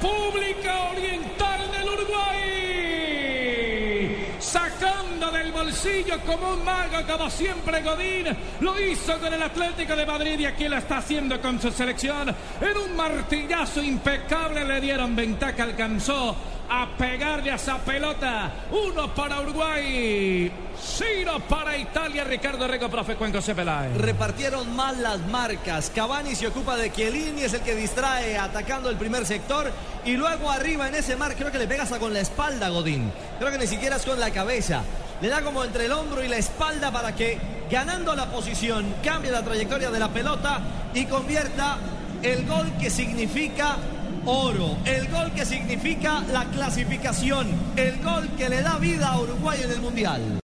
República Oriental del Uruguay. Sacando del bolsillo como un mago, como siempre Godín. Lo hizo con el Atlético de Madrid y aquí lo está haciendo con su selección. En un martillazo impecable le dieron ventaja, alcanzó a pegarle a esa pelota. Uno para Uruguay. Ciro para Italia, Ricardo Rego, profe Cuenco Cepelay. Repartieron mal las marcas. Cavani se ocupa de Chiellini, es el que distrae atacando el primer sector. Y luego arriba en ese mar, creo que le pega con la espalda, Godín. Creo que ni siquiera es con la cabeza. Le da como entre el hombro y la espalda para que, ganando la posición, cambie la trayectoria de la pelota y convierta el gol que significa oro, el gol que significa la clasificación, el gol que le da vida a Uruguay en el Mundial.